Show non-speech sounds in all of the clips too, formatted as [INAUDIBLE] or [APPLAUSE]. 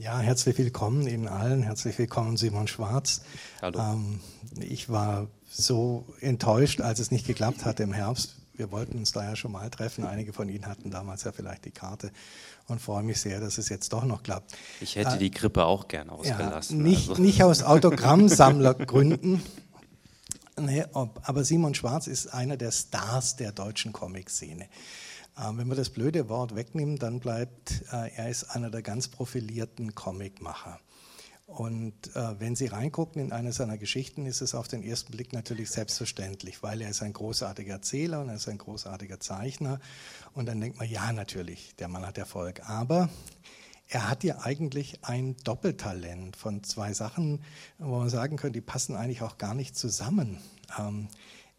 Ja, herzlich willkommen Ihnen allen. Herzlich willkommen, Simon Schwarz. Hallo. Ähm, ich war so enttäuscht, als es nicht geklappt hat im Herbst. Wir wollten uns da ja schon mal treffen. Einige von Ihnen hatten damals ja vielleicht die Karte und freue mich sehr, dass es jetzt doch noch klappt. Ich hätte äh, die Grippe auch gern ausgelassen. Ja, nicht, also. nicht aus [LAUGHS] Autogrammsammlergründen. Nee, aber Simon Schwarz ist einer der Stars der deutschen Comic-Szene. Ähm, wenn man das blöde Wort wegnimmt, dann bleibt, äh, er ist einer der ganz profilierten Comicmacher. Und äh, wenn Sie reingucken in eine seiner Geschichten, ist es auf den ersten Blick natürlich selbstverständlich, weil er ist ein großartiger Erzähler und er ist ein großartiger Zeichner. Und dann denkt man, ja, natürlich, der Mann hat Erfolg. Aber er hat ja eigentlich ein Doppeltalent von zwei Sachen, wo man sagen könnte, die passen eigentlich auch gar nicht zusammen. Ähm,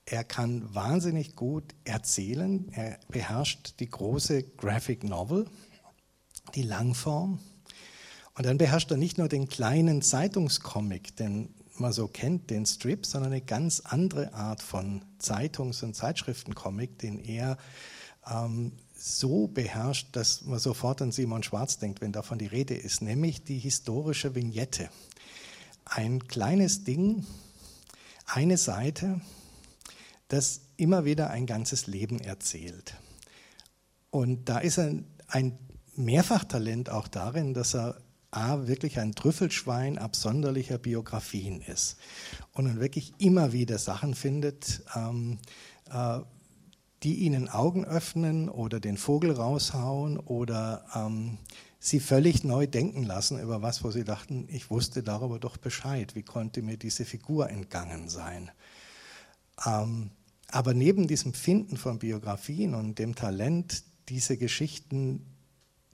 er kann wahnsinnig gut erzählen. Er beherrscht die große Graphic Novel, die Langform. Und dann beherrscht er nicht nur den kleinen Zeitungscomic, den man so kennt, den Strip, sondern eine ganz andere Art von Zeitungs- und Zeitschriftencomic, den er ähm, so beherrscht, dass man sofort an Simon Schwarz denkt, wenn davon die Rede ist, nämlich die historische Vignette. Ein kleines Ding, eine Seite, das immer wieder ein ganzes Leben erzählt. Und da ist ein, ein Mehrfachtalent auch darin, dass er A, wirklich ein Trüffelschwein absonderlicher Biografien ist und dann wirklich immer wieder Sachen findet, ähm, äh, die ihnen Augen öffnen oder den Vogel raushauen oder ähm, sie völlig neu denken lassen über was, wo sie dachten, ich wusste darüber doch Bescheid, wie konnte mir diese Figur entgangen sein. Ähm, aber neben diesem Finden von Biografien und dem Talent, diese Geschichten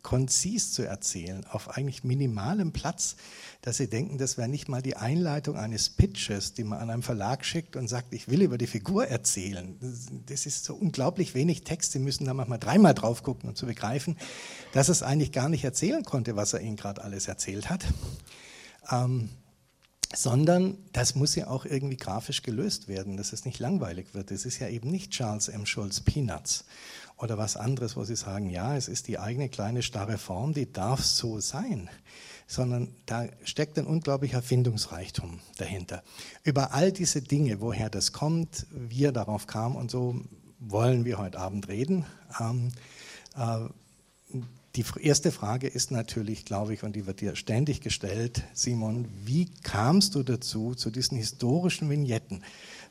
konzis zu erzählen, auf eigentlich minimalem Platz, dass Sie denken, das wäre nicht mal die Einleitung eines Pitches, die man an einen Verlag schickt und sagt, ich will über die Figur erzählen. Das ist so unglaublich wenig Text, Sie müssen da manchmal dreimal drauf gucken, um zu begreifen, dass es eigentlich gar nicht erzählen konnte, was er Ihnen gerade alles erzählt hat. Ähm, sondern das muss ja auch irgendwie grafisch gelöst werden, dass es nicht langweilig wird. Es ist ja eben nicht Charles M. Schulz Peanuts oder was anderes, wo Sie sagen, ja, es ist die eigene kleine starre Form, die darf so sein, sondern da steckt ein unglaublicher Findungsreichtum dahinter. Über all diese Dinge, woher das kommt, wie er darauf kam und so, wollen wir heute Abend reden. Ähm, äh, die erste Frage ist natürlich, glaube ich, und die wird dir ständig gestellt, Simon, wie kamst du dazu, zu diesen historischen Vignetten?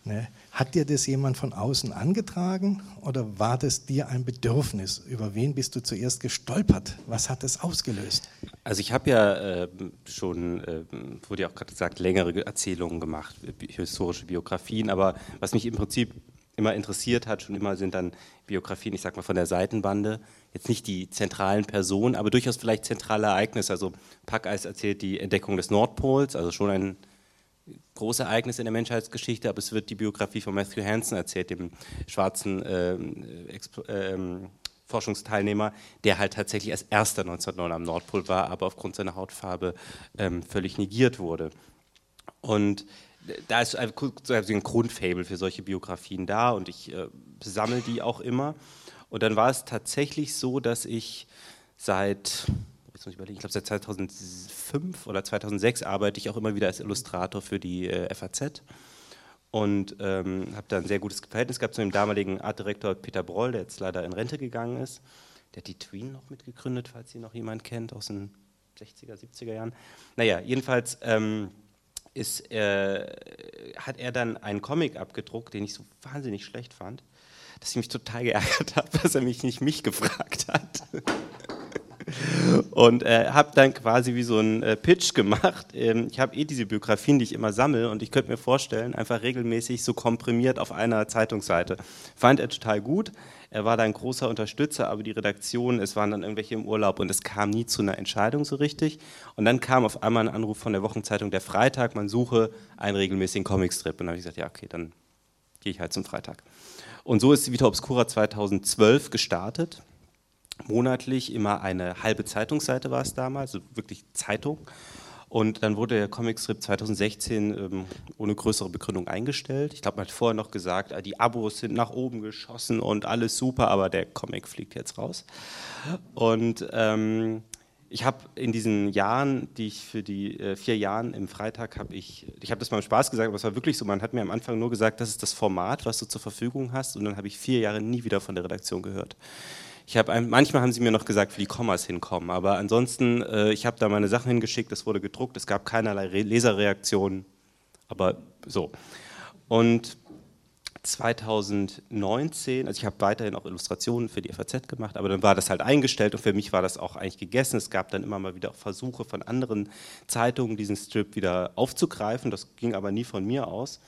Ne? Hat dir das jemand von außen angetragen oder war das dir ein Bedürfnis? Über wen bist du zuerst gestolpert? Was hat das ausgelöst? Also ich habe ja äh, schon, äh, wurde ja auch gerade gesagt, längere Erzählungen gemacht, historische Biografien, aber was mich im Prinzip immer interessiert hat, schon immer sind dann Biografien, ich sag mal von der Seitenbande, jetzt nicht die zentralen Personen, aber durchaus vielleicht zentrale Ereignisse. Also Packeis erzählt die Entdeckung des Nordpols, also schon ein großes Ereignis in der Menschheitsgeschichte, aber es wird die Biografie von Matthew Hansen erzählt, dem schwarzen äh, äh, Forschungsteilnehmer, der halt tatsächlich als erster 1909 am Nordpol war, aber aufgrund seiner Hautfarbe ähm, völlig negiert wurde. Und da ist ein Grundfable für solche Biografien da und ich äh, sammle die auch immer. Und dann war es tatsächlich so, dass ich seit, jetzt muss ich überlegen, ich glaube seit 2005 oder 2006 arbeite ich auch immer wieder als Illustrator für die äh, FAZ und ähm, habe da ein sehr gutes Verhältnis gehabt zu dem damaligen Artdirektor Peter Broll, der jetzt leider in Rente gegangen ist. Der hat die Tween noch mitgegründet, falls sie noch jemand kennt, aus den 60er, 70er Jahren. Naja, jedenfalls ähm, ist, äh, hat er dann einen Comic abgedruckt, den ich so wahnsinnig schlecht fand dass ich mich total geärgert [LAUGHS] habe, dass er mich nicht mich gefragt hat. Und äh, habe dann quasi wie so einen äh, Pitch gemacht. Ähm, ich habe eh diese Biografien, die ich immer sammle und ich könnte mir vorstellen, einfach regelmäßig so komprimiert auf einer Zeitungsseite. Fand er total gut. Er war da ein großer Unterstützer, aber die Redaktion, es waren dann irgendwelche im Urlaub und es kam nie zu einer Entscheidung so richtig. Und dann kam auf einmal ein Anruf von der Wochenzeitung Der Freitag, man suche einen regelmäßigen Comicstrip. Und dann habe ich gesagt, ja okay, dann gehe ich halt zum Freitag. Und so ist Vita Obscura 2012 gestartet. Monatlich immer eine halbe Zeitungsseite war es damals, also wirklich Zeitung. Und dann wurde der Comicstrip 2016 ähm, ohne größere Begründung eingestellt. Ich glaube, man hat vorher noch gesagt, ah, die Abos sind nach oben geschossen und alles super, aber der Comic fliegt jetzt raus. Und ähm, ich habe in diesen Jahren, die ich für die äh, vier Jahren im Freitag habe ich, ich habe das mal im Spaß gesagt, aber es war wirklich so, man hat mir am Anfang nur gesagt, das ist das Format, was du zur Verfügung hast und dann habe ich vier Jahre nie wieder von der Redaktion gehört. Ich habe manchmal haben sie mir noch gesagt, wie die Kommas hinkommen, aber ansonsten, äh, ich habe da meine Sachen hingeschickt, es wurde gedruckt, es gab keinerlei Re Leserreaktionen, aber so. Und 2019, also ich habe weiterhin auch Illustrationen für die FAZ gemacht, aber dann war das halt eingestellt und für mich war das auch eigentlich gegessen. Es gab dann immer mal wieder Versuche von anderen Zeitungen, diesen Strip wieder aufzugreifen. Das ging aber nie von mir aus.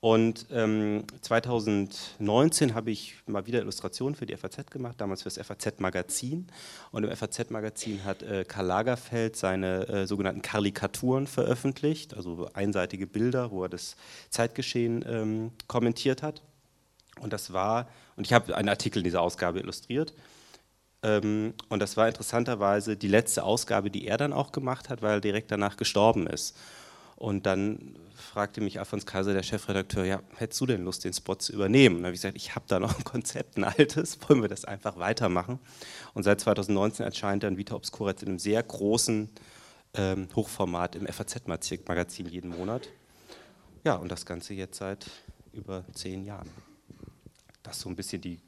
Und ähm, 2019 habe ich mal wieder Illustrationen für die FAZ gemacht, damals für das FAZ-Magazin. Und im FAZ-Magazin hat äh, Karl Lagerfeld seine äh, sogenannten Karikaturen veröffentlicht, also einseitige Bilder, wo er das Zeitgeschehen ähm, kommentiert hat. Und das war, und ich habe einen Artikel in dieser Ausgabe illustriert. Ähm, und das war interessanterweise die letzte Ausgabe, die er dann auch gemacht hat, weil er direkt danach gestorben ist. Und dann fragte mich Alfons Kaiser, der Chefredakteur, ja, hättest du denn Lust, den Spot zu übernehmen? Und dann habe ich gesagt, ich habe da noch ein Konzept, ein altes, [LAUGHS] wollen wir das einfach weitermachen? Und seit 2019 erscheint dann Vita Obscura in einem sehr großen ähm, Hochformat im FAZ-Magazin jeden Monat. Ja, und das Ganze jetzt seit über zehn Jahren. Das ist so ein bisschen die,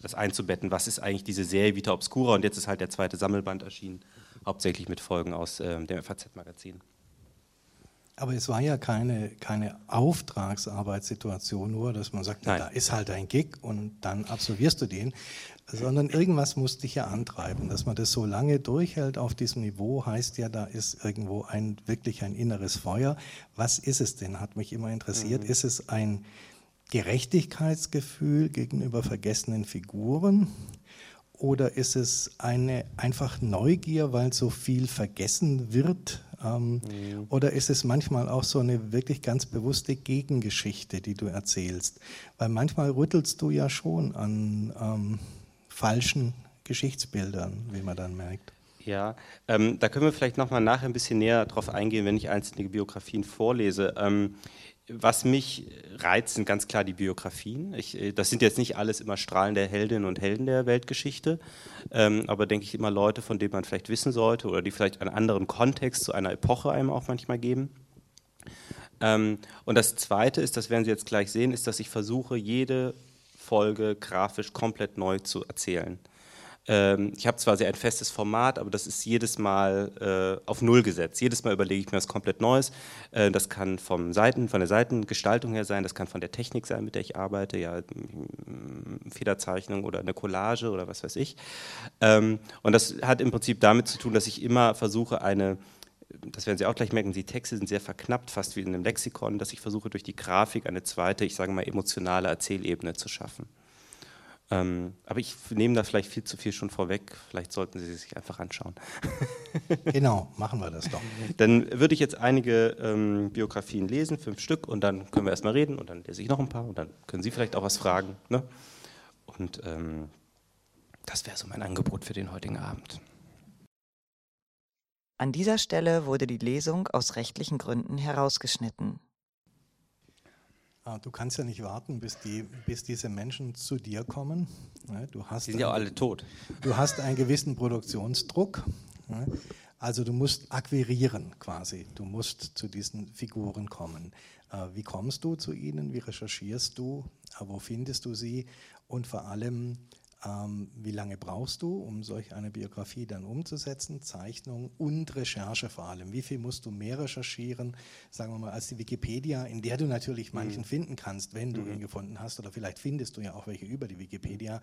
das einzubetten, was ist eigentlich diese Serie Vita Obscura? Und jetzt ist halt der zweite Sammelband erschienen, hauptsächlich mit Folgen aus äh, dem FAZ-Magazin. Aber es war ja keine, keine Auftragsarbeitssituation nur, dass man sagt, na, da ist halt ein Gig und dann absolvierst du den, sondern irgendwas muss dich ja antreiben. Dass man das so lange durchhält auf diesem Niveau, heißt ja, da ist irgendwo ein, wirklich ein inneres Feuer. Was ist es denn, hat mich immer interessiert. Mhm. Ist es ein Gerechtigkeitsgefühl gegenüber vergessenen Figuren? Oder ist es eine einfach Neugier, weil so viel vergessen wird ähm, mhm. Oder ist es manchmal auch so eine wirklich ganz bewusste Gegengeschichte, die du erzählst? Weil manchmal rüttelst du ja schon an ähm, falschen Geschichtsbildern, wie man dann merkt. Ja, ähm, da können wir vielleicht nochmal nachher ein bisschen näher drauf eingehen, wenn ich einzelne Biografien vorlese. Ähm, was mich reizt, sind ganz klar die Biografien. Ich, äh, das sind jetzt nicht alles immer strahlende Heldinnen und Helden der Weltgeschichte, ähm, aber denke ich immer Leute, von denen man vielleicht wissen sollte oder die vielleicht einen anderen Kontext zu einer Epoche einem auch manchmal geben. Ähm, und das Zweite ist, das werden Sie jetzt gleich sehen, ist, dass ich versuche, jede Folge grafisch komplett neu zu erzählen. Ähm, ich habe zwar sehr ein festes Format, aber das ist jedes Mal äh, auf Null gesetzt. Jedes Mal überlege ich mir was komplett Neues. Äh, das kann vom Seiten, von der Seitengestaltung her sein, das kann von der Technik sein, mit der ich arbeite, ja, Federzeichnung oder eine Collage oder was weiß ich. Ähm, und das hat im Prinzip damit zu tun, dass ich immer versuche, eine das werden Sie auch gleich merken, die Texte sind sehr verknappt, fast wie in einem Lexikon, dass ich versuche, durch die Grafik eine zweite, ich sage mal, emotionale Erzählebene zu schaffen. Ähm, aber ich nehme da vielleicht viel zu viel schon vorweg. Vielleicht sollten Sie sich einfach anschauen. [LAUGHS] genau, machen wir das doch. Dann würde ich jetzt einige ähm, Biografien lesen, fünf Stück, und dann können wir erstmal reden und dann lese ich noch ein paar und dann können Sie vielleicht auch was fragen. Ne? Und ähm, das wäre so mein Angebot für den heutigen Abend. An dieser Stelle wurde die Lesung aus rechtlichen Gründen herausgeschnitten. Ah, du kannst ja nicht warten, bis, die, bis diese Menschen zu dir kommen. Du hast die sind ja alle tot. Du hast einen gewissen Produktionsdruck. Also du musst akquirieren quasi. Du musst zu diesen Figuren kommen. Äh, wie kommst du zu ihnen? Wie recherchierst du? Äh, wo findest du sie? Und vor allem, ähm, wie lange brauchst du, um solch eine Biografie dann umzusetzen? Zeichnung und Recherche vor allem. Wie viel musst du mehr recherchieren, sagen wir mal, als die Wikipedia, in der du natürlich mhm. manchen mhm. finden kannst, wenn du mhm. ihn gefunden hast, oder vielleicht findest du ja auch welche über die Wikipedia.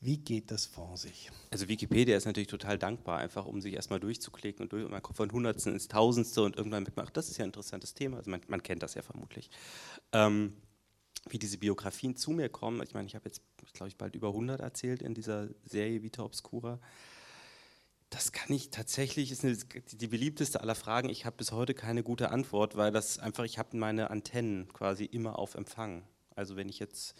Wie geht das vor sich? Also Wikipedia ist natürlich total dankbar, einfach um sich erstmal durchzuklicken und, durch, und man kommt von Hundertsten ins Tausendste und irgendwann ach, das ist ja ein interessantes Thema. Also man, man kennt das ja vermutlich. Ähm, wie diese Biografien zu mir kommen. Ich meine, ich habe jetzt, glaube ich, bald über 100 erzählt in dieser Serie Vita Obscura. Das kann ich tatsächlich, ist eine, die beliebteste aller Fragen. Ich habe bis heute keine gute Antwort, weil das einfach, ich habe meine Antennen quasi immer auf Empfang. Also wenn ich jetzt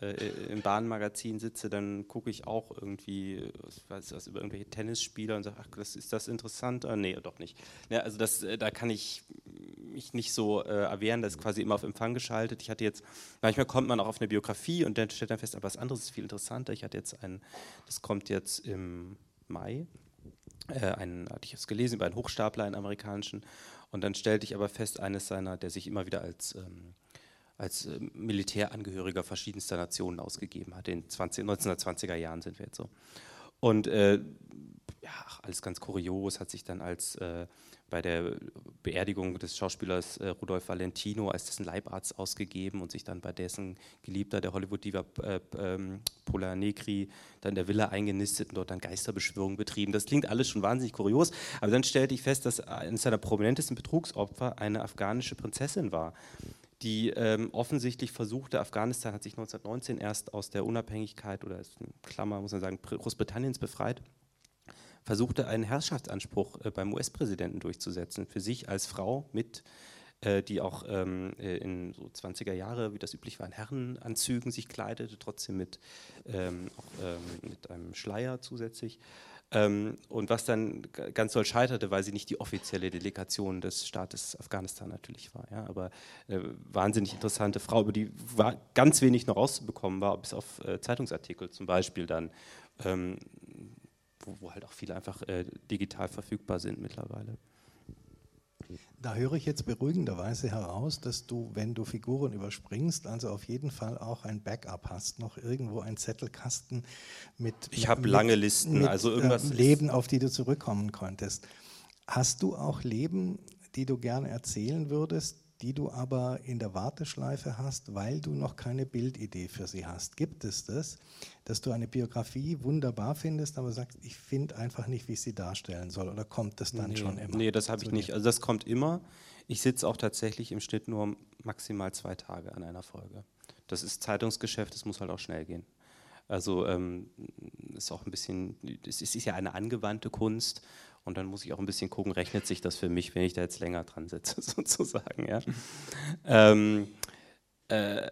äh, im Bahnmagazin sitze, dann gucke ich auch irgendwie, was, was über irgendwelche Tennisspieler und sage, ach, das, ist das interessant? Ah, nee, doch nicht. Ja, also das, äh, da kann ich mich nicht so äh, erwehren, das ist quasi immer auf Empfang geschaltet. Ich hatte jetzt, manchmal kommt man auch auf eine Biografie und dann stellt dann fest, aber was anderes ist viel interessanter. Ich hatte jetzt ein, das kommt jetzt im Mai, äh, einen, hatte ich es gelesen, über einen Hochstapler, einen amerikanischen. Und dann stellte ich aber fest, eines seiner, der sich immer wieder als, ähm, als äh, Militärangehöriger verschiedenster Nationen ausgegeben hat. In 20, 1920er Jahren sind wir jetzt so. Und äh, ja, alles ganz kurios, hat sich dann als äh, bei der Beerdigung des Schauspielers äh, Rudolf Valentino als dessen Leibarzt ausgegeben und sich dann bei dessen Geliebter, der Hollywood-Diva äh, ähm, Pola Negri, dann in der Villa eingenistet und dort dann Geisterbeschwörungen betrieben. Das klingt alles schon wahnsinnig kurios, aber dann stellte ich fest, dass eines seiner prominentesten Betrugsopfer eine afghanische Prinzessin war die ähm, offensichtlich versuchte, Afghanistan hat sich 1919 erst aus der Unabhängigkeit oder ist Klammer, muss man sagen, Großbritanniens befreit versuchte einen Herrschaftsanspruch äh, beim US-Präsidenten durchzusetzen, für sich als Frau mit, äh, die auch ähm, äh, in so 20er Jahre, wie das üblich war, in Herrenanzügen sich kleidete, trotzdem mit, ähm, auch, ähm, mit einem Schleier zusätzlich. Ähm, und was dann ganz doll scheiterte, weil sie nicht die offizielle Delegation des Staates Afghanistan natürlich war. Ja, aber äh, wahnsinnig interessante Frau, über die war ganz wenig noch rauszubekommen war, bis auf äh, Zeitungsartikel zum Beispiel dann. Ähm, wo, wo halt auch viele einfach äh, digital verfügbar sind mittlerweile. Da höre ich jetzt beruhigenderweise heraus, dass du, wenn du Figuren überspringst, also auf jeden Fall auch ein Backup hast, noch irgendwo ein Zettelkasten mit. Ich habe lange Listen, mit, also irgendwas. Äh, Leben, auf die du zurückkommen konntest. Hast du auch Leben, die du gerne erzählen würdest, die du aber in der Warteschleife hast, weil du noch keine Bildidee für sie hast. Gibt es das, dass du eine Biografie wunderbar findest, aber sagst, ich finde einfach nicht, wie ich sie darstellen soll? Oder kommt das dann nee, schon immer? Nee, das habe ich nicht. Also das kommt immer. Ich sitze auch tatsächlich im Schnitt nur maximal zwei Tage an einer Folge. Das ist Zeitungsgeschäft, es muss halt auch schnell gehen. Also ähm, ist auch ein bisschen, es ist ja eine angewandte Kunst und dann muss ich auch ein bisschen gucken, rechnet sich das für mich, wenn ich da jetzt länger dran sitze, [LAUGHS] sozusagen. Ja? ähm, äh,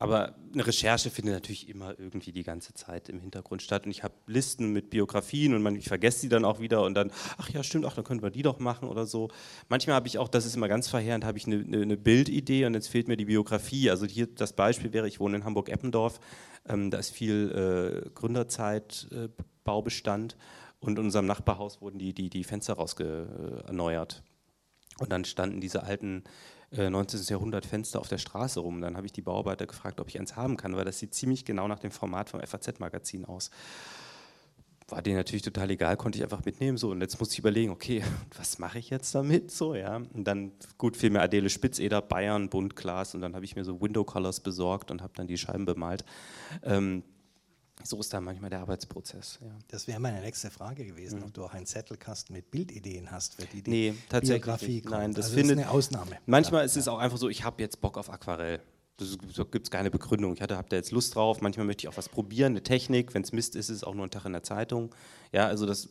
aber eine Recherche findet natürlich immer irgendwie die ganze Zeit im Hintergrund statt. Und ich habe Listen mit Biografien und man, ich vergesse die dann auch wieder und dann, ach ja, stimmt, ach, dann können wir die doch machen oder so. Manchmal habe ich auch, das ist immer ganz verheerend, habe ich eine, eine, Bildidee und jetzt fehlt mir die Biografie. Also hier das Beispiel wäre, ich wohne in Hamburg-Eppendorf, ähm, da ist viel äh, Gründerzeitbaubestand. Äh, und in unserem Nachbarhaus wurden die, die, die Fenster rauserneuert. Und dann standen diese alten äh, 19. Jahrhundert Fenster auf der Straße rum. Dann habe ich die Bauarbeiter gefragt, ob ich eins haben kann, weil das sieht ziemlich genau nach dem Format vom FAZ-Magazin aus. War denen natürlich total egal, konnte ich einfach mitnehmen. So. Und jetzt musste ich überlegen, okay, [LAUGHS] was mache ich jetzt damit? So, ja. Und dann, gut, fiel mir Adele Spitzeder, Bayern, Buntglas und dann habe ich mir so Window Colors besorgt und habe dann die Scheiben bemalt. Ähm, so ist da manchmal der Arbeitsprozess. Ja. Das wäre meine nächste Frage gewesen, mhm. ob du auch einen Zettelkasten mit Bildideen hast für die, die nee, tatsächlich Biografie kommt. Nein, das, also findet, das ist eine Ausnahme. Manchmal ja, ist ja. es auch einfach so, ich habe jetzt Bock auf Aquarell. Da gibt es keine Begründung. Ich hatte, habe da jetzt Lust drauf. Manchmal möchte ich auch was probieren, eine Technik. Wenn es Mist ist, ist es auch nur ein Tag in der Zeitung. Ja, also das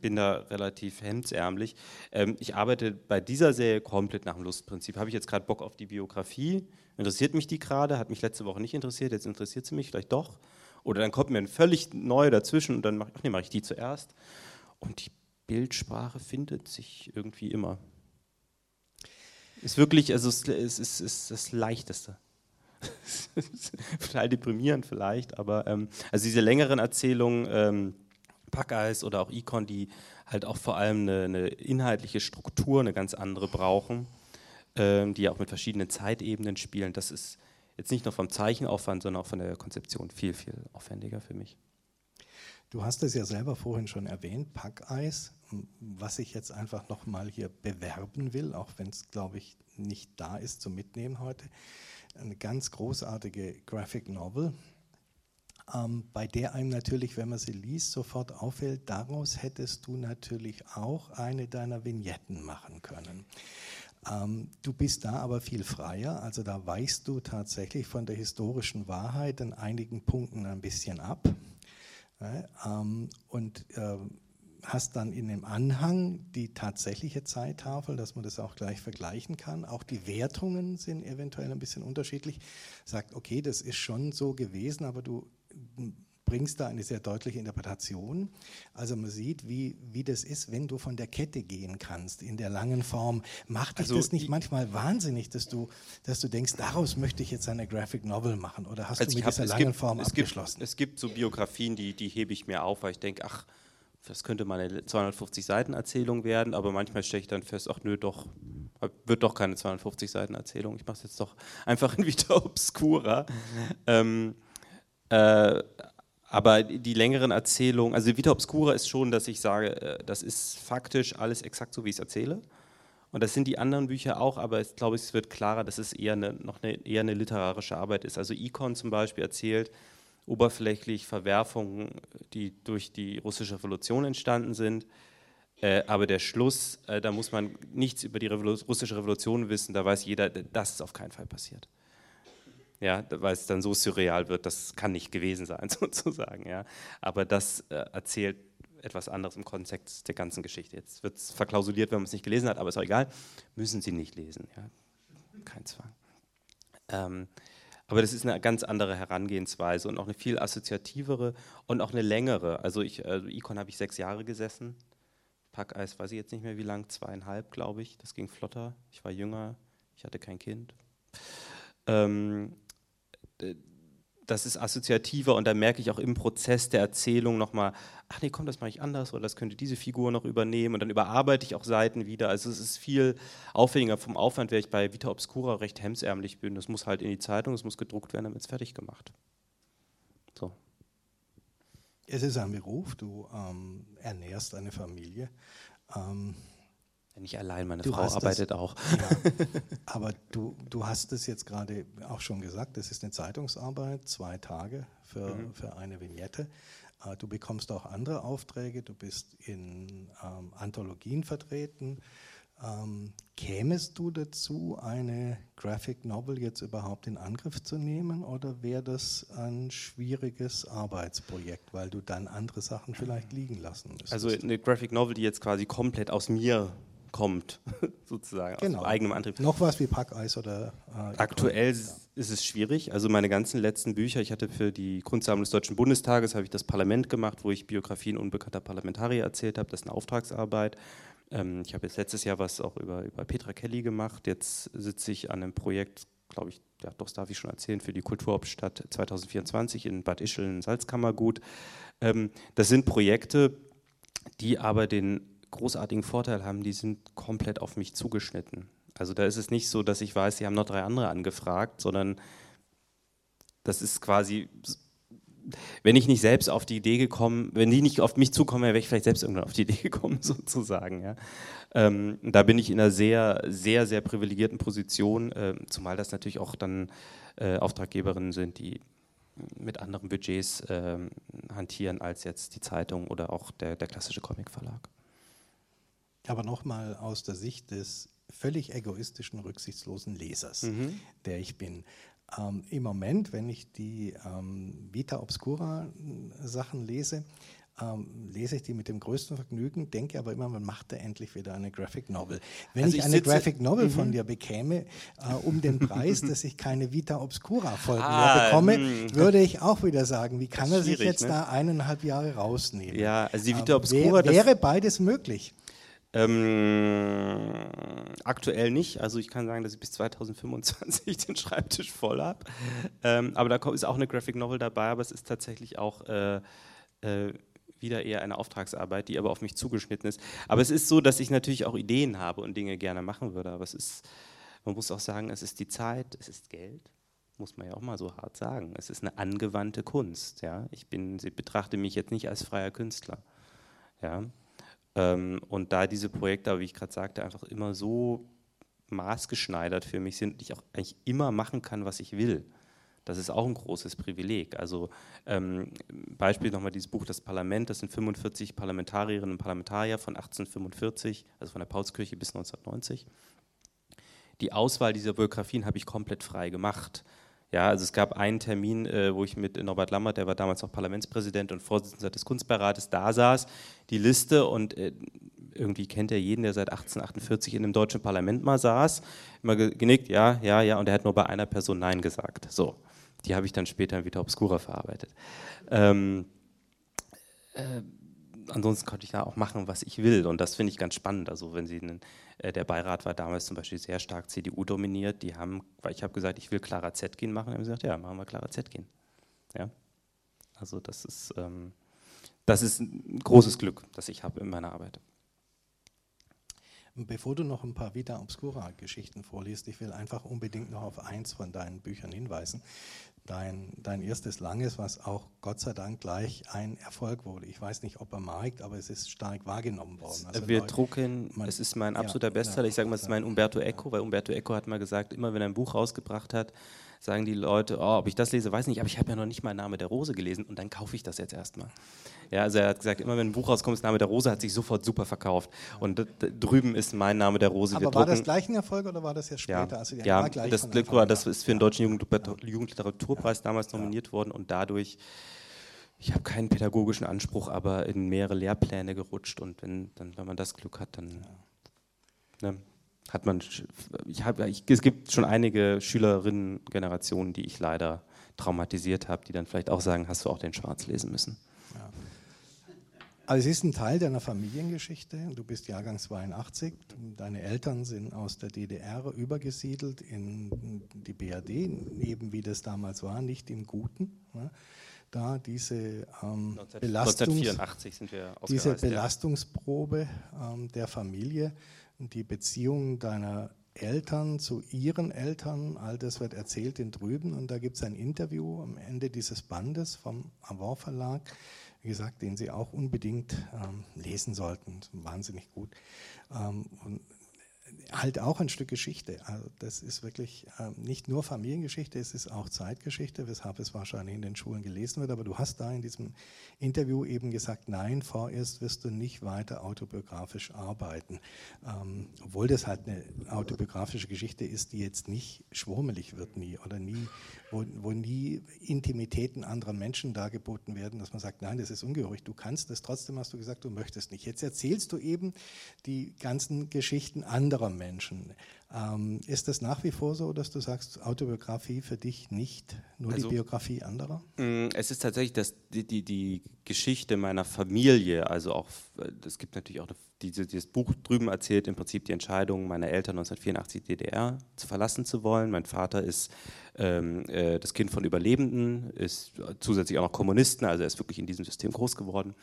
bin da relativ hemdsärmlich. Ähm, ich arbeite bei dieser Serie komplett nach dem Lustprinzip. Habe ich jetzt gerade Bock auf die Biografie? Interessiert mich die gerade? Hat mich letzte Woche nicht interessiert, jetzt interessiert sie mich vielleicht doch. Oder dann kommt mir ein völlig neu dazwischen und dann mache nee, mach ich die zuerst. Und die Bildsprache findet sich irgendwie immer. Ist wirklich, also es ist, ist, ist das Leichteste. [LAUGHS] Total deprimierend vielleicht, aber ähm, also diese längeren Erzählungen, ähm, Packeis oder auch Icon, die halt auch vor allem eine, eine inhaltliche Struktur, eine ganz andere brauchen, ähm, die auch mit verschiedenen Zeitebenen spielen, das ist jetzt nicht nur vom Zeichenaufwand, sondern auch von der Konzeption viel, viel aufwendiger für mich. Du hast es ja selber vorhin schon erwähnt, Packeis, was ich jetzt einfach nochmal hier bewerben will, auch wenn es, glaube ich, nicht da ist zum Mitnehmen heute. Eine ganz großartige Graphic Novel, ähm, bei der einem natürlich, wenn man sie liest, sofort auffällt, daraus hättest du natürlich auch eine deiner Vignetten machen können. Ähm, du bist da aber viel freier, also da weichst du tatsächlich von der historischen Wahrheit in einigen Punkten ein bisschen ab. Ähm, und äh, hast dann in dem Anhang die tatsächliche Zeittafel, dass man das auch gleich vergleichen kann. Auch die Wertungen sind eventuell ein bisschen unterschiedlich. Sagt, okay, das ist schon so gewesen, aber du bringst da eine sehr deutliche Interpretation. Also man sieht, wie, wie das ist, wenn du von der Kette gehen kannst, in der langen Form. Macht dich also das nicht manchmal wahnsinnig, dass du, dass du denkst, daraus möchte ich jetzt eine Graphic Novel machen? Oder hast also du mit dieser langen gibt, Form es abgeschlossen? Gibt, es gibt so Biografien, die, die hebe ich mir auf, weil ich denke, ach, das könnte mal eine 250 Seiten Erzählung werden, aber manchmal stelle ich dann fest, ach nö, doch, wird doch keine 250 Seiten Erzählung. Ich mache es jetzt doch einfach in [LAUGHS] Vita Obscura. Ähm, äh, aber die längeren Erzählungen, also Vita Obscura ist schon, dass ich sage, äh, das ist faktisch alles exakt so, wie ich es erzähle. Und das sind die anderen Bücher auch, aber ich glaube, es wird klarer, dass es eher eine, noch eine, eher eine literarische Arbeit ist. Also Icon zum Beispiel erzählt oberflächlich Verwerfungen, die durch die russische Revolution entstanden sind. Äh, aber der Schluss, äh, da muss man nichts über die Revolu russische Revolution wissen, da weiß jeder, das ist auf keinen Fall passiert. Ja, weil es dann so surreal wird, das kann nicht gewesen sein, [LAUGHS] sozusagen. Ja. Aber das äh, erzählt etwas anderes im Kontext der ganzen Geschichte. Jetzt wird es verklausuliert, wenn man es nicht gelesen hat, aber ist auch egal. Müssen Sie nicht lesen. Ja. Kein Zwang. Ähm, aber das ist eine ganz andere Herangehensweise und auch eine viel assoziativere und auch eine längere. Also ich, also Icon habe ich sechs Jahre gesessen. Packeis weiß ich jetzt nicht mehr wie lang, zweieinhalb, glaube ich. Das ging flotter. Ich war jünger, ich hatte kein Kind. Ähm, das ist assoziativer und da merke ich auch im Prozess der Erzählung nochmal, ach nee, komm, das mache ich anders oder das könnte diese Figur noch übernehmen und dann überarbeite ich auch Seiten wieder. Also es ist viel aufwendiger vom Aufwand, wäre ich bei Vita Obscura recht hemsärmlich bin. Das muss halt in die Zeitung, es muss gedruckt werden, wird es fertig gemacht. So. Es ist ein Beruf, du ähm, ernährst eine Familie. Ähm, nicht allein, meine du Frau arbeitet das, auch. Ja, [LAUGHS] aber du, du hast es jetzt gerade auch schon gesagt, es ist eine Zeitungsarbeit, zwei Tage für, mhm. für eine Vignette. Äh, du bekommst auch andere Aufträge, du bist in ähm, Anthologien vertreten. Ähm, kämest du dazu, eine Graphic Novel jetzt überhaupt in Angriff zu nehmen oder wäre das ein schwieriges Arbeitsprojekt, weil du dann andere Sachen vielleicht liegen lassen müsstest? Also eine Graphic Novel, die jetzt quasi komplett aus mir kommt, [LAUGHS] sozusagen, genau. aus eigenem Antrieb. Noch was wie Packeis oder. Äh, Aktuell ja. ist es schwierig. Also meine ganzen letzten Bücher, ich hatte für die Kunstsammlung des Deutschen Bundestages, habe ich das Parlament gemacht, wo ich Biografien unbekannter Parlamentarier erzählt habe. Das ist eine Auftragsarbeit. Ähm, ich habe jetzt letztes Jahr was auch über, über Petra Kelly gemacht. Jetzt sitze ich an einem Projekt, glaube ich, ja, doch, das darf ich schon erzählen, für die Kulturhauptstadt 2024 in Bad Ischl, Salzkammergut. Ähm, das sind Projekte, die aber den großartigen Vorteil haben, die sind komplett auf mich zugeschnitten. Also da ist es nicht so, dass ich weiß, sie haben noch drei andere angefragt, sondern das ist quasi, wenn ich nicht selbst auf die Idee gekommen, wenn die nicht auf mich zukommen, wäre ich vielleicht selbst irgendwann auf die Idee [LAUGHS] gekommen, sozusagen. Ja. Ähm, da bin ich in einer sehr, sehr, sehr privilegierten Position, äh, zumal das natürlich auch dann äh, Auftraggeberinnen sind, die mit anderen Budgets äh, hantieren als jetzt die Zeitung oder auch der, der klassische Comicverlag aber nochmal aus der Sicht des völlig egoistischen, rücksichtslosen Lesers, mhm. der ich bin. Ähm, Im Moment, wenn ich die ähm, Vita Obscura äh, Sachen lese, ähm, lese ich die mit dem größten Vergnügen, denke aber immer, man macht da endlich wieder eine Graphic Novel. Wenn also ich, ich, eine Graphic Novel mhm. von dir bekäme, äh, um den Preis, [LAUGHS] dass ich keine Vita Obscura Folgen ah, mehr bekomme, mh. würde ich auch wieder sagen, wie kann er sich jetzt ne? da eineinhalb Jahre rausnehmen? Ja, also die Vita ähm, Obscura. Wär, wäre beides möglich? Ähm, aktuell nicht. Also ich kann sagen, dass ich bis 2025 [LAUGHS] den Schreibtisch voll habe. Ähm, aber da ist auch eine Graphic Novel dabei, aber es ist tatsächlich auch äh, äh, wieder eher eine Auftragsarbeit, die aber auf mich zugeschnitten ist. Aber es ist so, dass ich natürlich auch Ideen habe und Dinge gerne machen würde. Aber es ist, man muss auch sagen, es ist die Zeit, es ist Geld muss man ja auch mal so hart sagen. Es ist eine angewandte Kunst. Ja? Ich bin, betrachte mich jetzt nicht als freier Künstler. Ja? Ähm, und da diese Projekte, wie ich gerade sagte, einfach immer so maßgeschneidert für mich sind, ich auch eigentlich immer machen kann, was ich will. Das ist auch ein großes Privileg. Also ähm, Beispiel nochmal dieses Buch Das Parlament, das sind 45 Parlamentarierinnen und Parlamentarier von 1845, also von der Paulskirche bis 1990. Die Auswahl dieser Biografien habe ich komplett frei gemacht. Ja, also es gab einen Termin, äh, wo ich mit Norbert Lammert, der war damals noch Parlamentspräsident und Vorsitzender des Kunstbeirates, da saß, die Liste und äh, irgendwie kennt er jeden, der seit 1848 in dem deutschen Parlament mal saß, immer genickt, ja, ja, ja, und er hat nur bei einer Person Nein gesagt. So, die habe ich dann später wieder obscura verarbeitet. Ähm, äh, ansonsten konnte ich da auch machen, was ich will. Und das finde ich ganz spannend. Also wenn Sie äh, der Beirat war damals zum Beispiel sehr stark CDU dominiert. Die haben, weil ich habe gesagt, ich will Clara Zetkin machen, haben sie gesagt, ja, machen wir Clara Zetkin. Ja, also das ist, ähm, das ist ein großes Glück, das ich habe in meiner Arbeit. Bevor du noch ein paar Vita Obscura-Geschichten vorliest, ich will einfach unbedingt noch auf eins von deinen Büchern hinweisen. Dein, dein erstes Langes, was auch Gott sei Dank gleich ein Erfolg wurde. Ich weiß nicht, ob er Markt, aber es ist stark wahrgenommen worden. Also Wir Leute, drucken, man, es ist mein absoluter ja, Bestseller. Ich sage mal, es ist mein Umberto Eco, weil Umberto Eco hat mal gesagt, immer wenn er ein Buch rausgebracht hat, sagen die Leute, oh, ob ich das lese, weiß nicht, aber ich habe ja noch nicht mal Name der Rose gelesen und dann kaufe ich das jetzt erstmal. Ja, also er hat gesagt, immer wenn ein Buch rauskommt, ist Name der Rose, hat sich sofort super verkauft. Und drüben ist mein Name der Rose. Aber war drucken. das gleich ein Erfolg oder war das ja später? Ja, also ja das Glück war, das ist für den Deutschen Jugendliteraturpreis damals nominiert worden und dadurch ich habe keinen pädagogischen Anspruch, aber in mehrere Lehrpläne gerutscht und wenn, dann, wenn man das Glück hat, dann ne, hat man, ich hab, ich, es gibt schon einige Schülerinnen-Generationen, die ich leider traumatisiert habe, die dann vielleicht auch sagen, hast du auch den Schwarz lesen müssen. Also es ist ein Teil deiner Familiengeschichte. Du bist Jahrgang 82. Deine Eltern sind aus der DDR übergesiedelt in die BRD, eben wie das damals war, nicht im Guten. Da diese, ähm, 1984 sind wir diese Belastungsprobe ähm, der Familie die Beziehung deiner Eltern zu ihren Eltern, all das wird erzählt in drüben und da gibt es ein Interview am Ende dieses Bandes vom Avon Verlag, wie gesagt, den Sie auch unbedingt ähm, lesen sollten, wahnsinnig gut. Ähm, und halt auch ein Stück Geschichte. Also das ist wirklich äh, nicht nur Familiengeschichte, es ist auch Zeitgeschichte, weshalb es wahrscheinlich in den Schulen gelesen wird. Aber du hast da in diesem Interview eben gesagt, nein, vorerst wirst du nicht weiter autobiografisch arbeiten. Ähm, obwohl das halt eine autobiografische Geschichte ist, die jetzt nicht schwurmelig wird nie oder nie, wo, wo nie Intimitäten anderer Menschen dargeboten werden, dass man sagt, nein, das ist ungehörig, du kannst das, trotzdem hast du gesagt, du möchtest nicht. Jetzt erzählst du eben die ganzen Geschichten anderer Menschen. Ähm, ist das nach wie vor so, dass du sagst, Autobiografie für dich nicht nur also, die Biografie anderer? Mm, es ist tatsächlich das, die, die, die Geschichte meiner Familie, also auch, es gibt natürlich auch diese, dieses Buch drüben erzählt im Prinzip die Entscheidung meiner Eltern 1984 DDR zu verlassen zu wollen. Mein Vater ist ähm, äh, das Kind von Überlebenden, ist zusätzlich auch noch Kommunisten, also er ist wirklich in diesem System groß geworden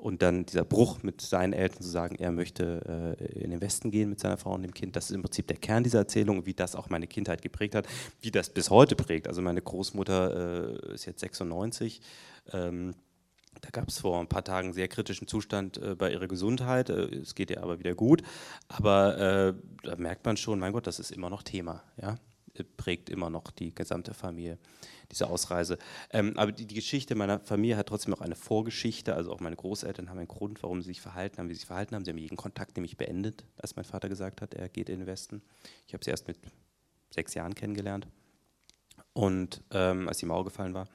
und dann dieser Bruch mit seinen Eltern zu sagen, er möchte äh, in den Westen gehen mit seiner Frau und dem Kind, das ist im Prinzip der Kern dieser Erzählung, wie das auch meine Kindheit geprägt hat, wie das bis heute prägt. Also meine Großmutter äh, ist jetzt 96. Ähm, da gab es vor ein paar Tagen einen sehr kritischen Zustand äh, bei ihrer Gesundheit. Äh, es geht ihr aber wieder gut. Aber äh, da merkt man schon, mein Gott, das ist immer noch Thema. Ja? Prägt immer noch die gesamte Familie diese Ausreise. Ähm, aber die, die, Geschichte meiner Familie hat trotzdem noch eine Vorgeschichte. Also auch meine Großeltern haben einen Grund, warum sie sich verhalten haben, wie sie sich verhalten haben. Sie haben jeden Kontakt nämlich beendet, als mein Vater gesagt hat, er geht in den Westen. Ich habe sie erst mit sechs Jahren kennengelernt und ähm, als die Mauer gefallen war.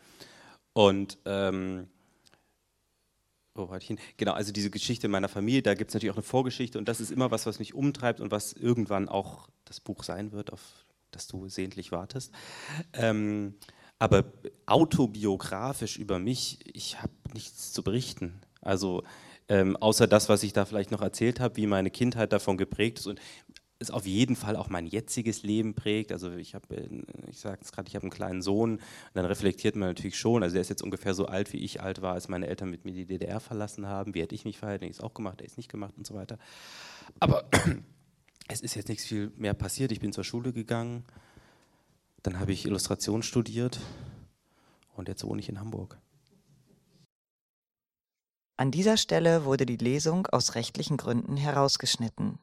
Und ähm, wo war ich hin? Genau, also diese Geschichte meiner Familie, da gibt es natürlich auch eine Vorgeschichte und das ist immer was, was mich umtreibt und was irgendwann auch das Buch sein wird, auf das du sehentlich wartest. Ähm, aber autobiografisch über mich, ich habe nichts zu berichten. Also ähm, außer das, was ich da vielleicht noch erzählt habe, wie meine Kindheit davon geprägt ist und es auf jeden Fall auch mein jetziges Leben prägt. Also ich habe, äh, ich sage es gerade, ich habe einen kleinen Sohn und dann reflektiert man natürlich schon. Also er ist jetzt ungefähr so alt, wie ich alt war, als meine Eltern mit mir die DDR verlassen haben. Wie hätte ich mich verhalten? Ich es auch gemacht, er ist nicht gemacht und so weiter. Aber es ist jetzt nichts viel mehr passiert. Ich bin zur Schule gegangen dann habe ich Illustration studiert und jetzt wohne ich in Hamburg. An dieser Stelle wurde die Lesung aus rechtlichen Gründen herausgeschnitten.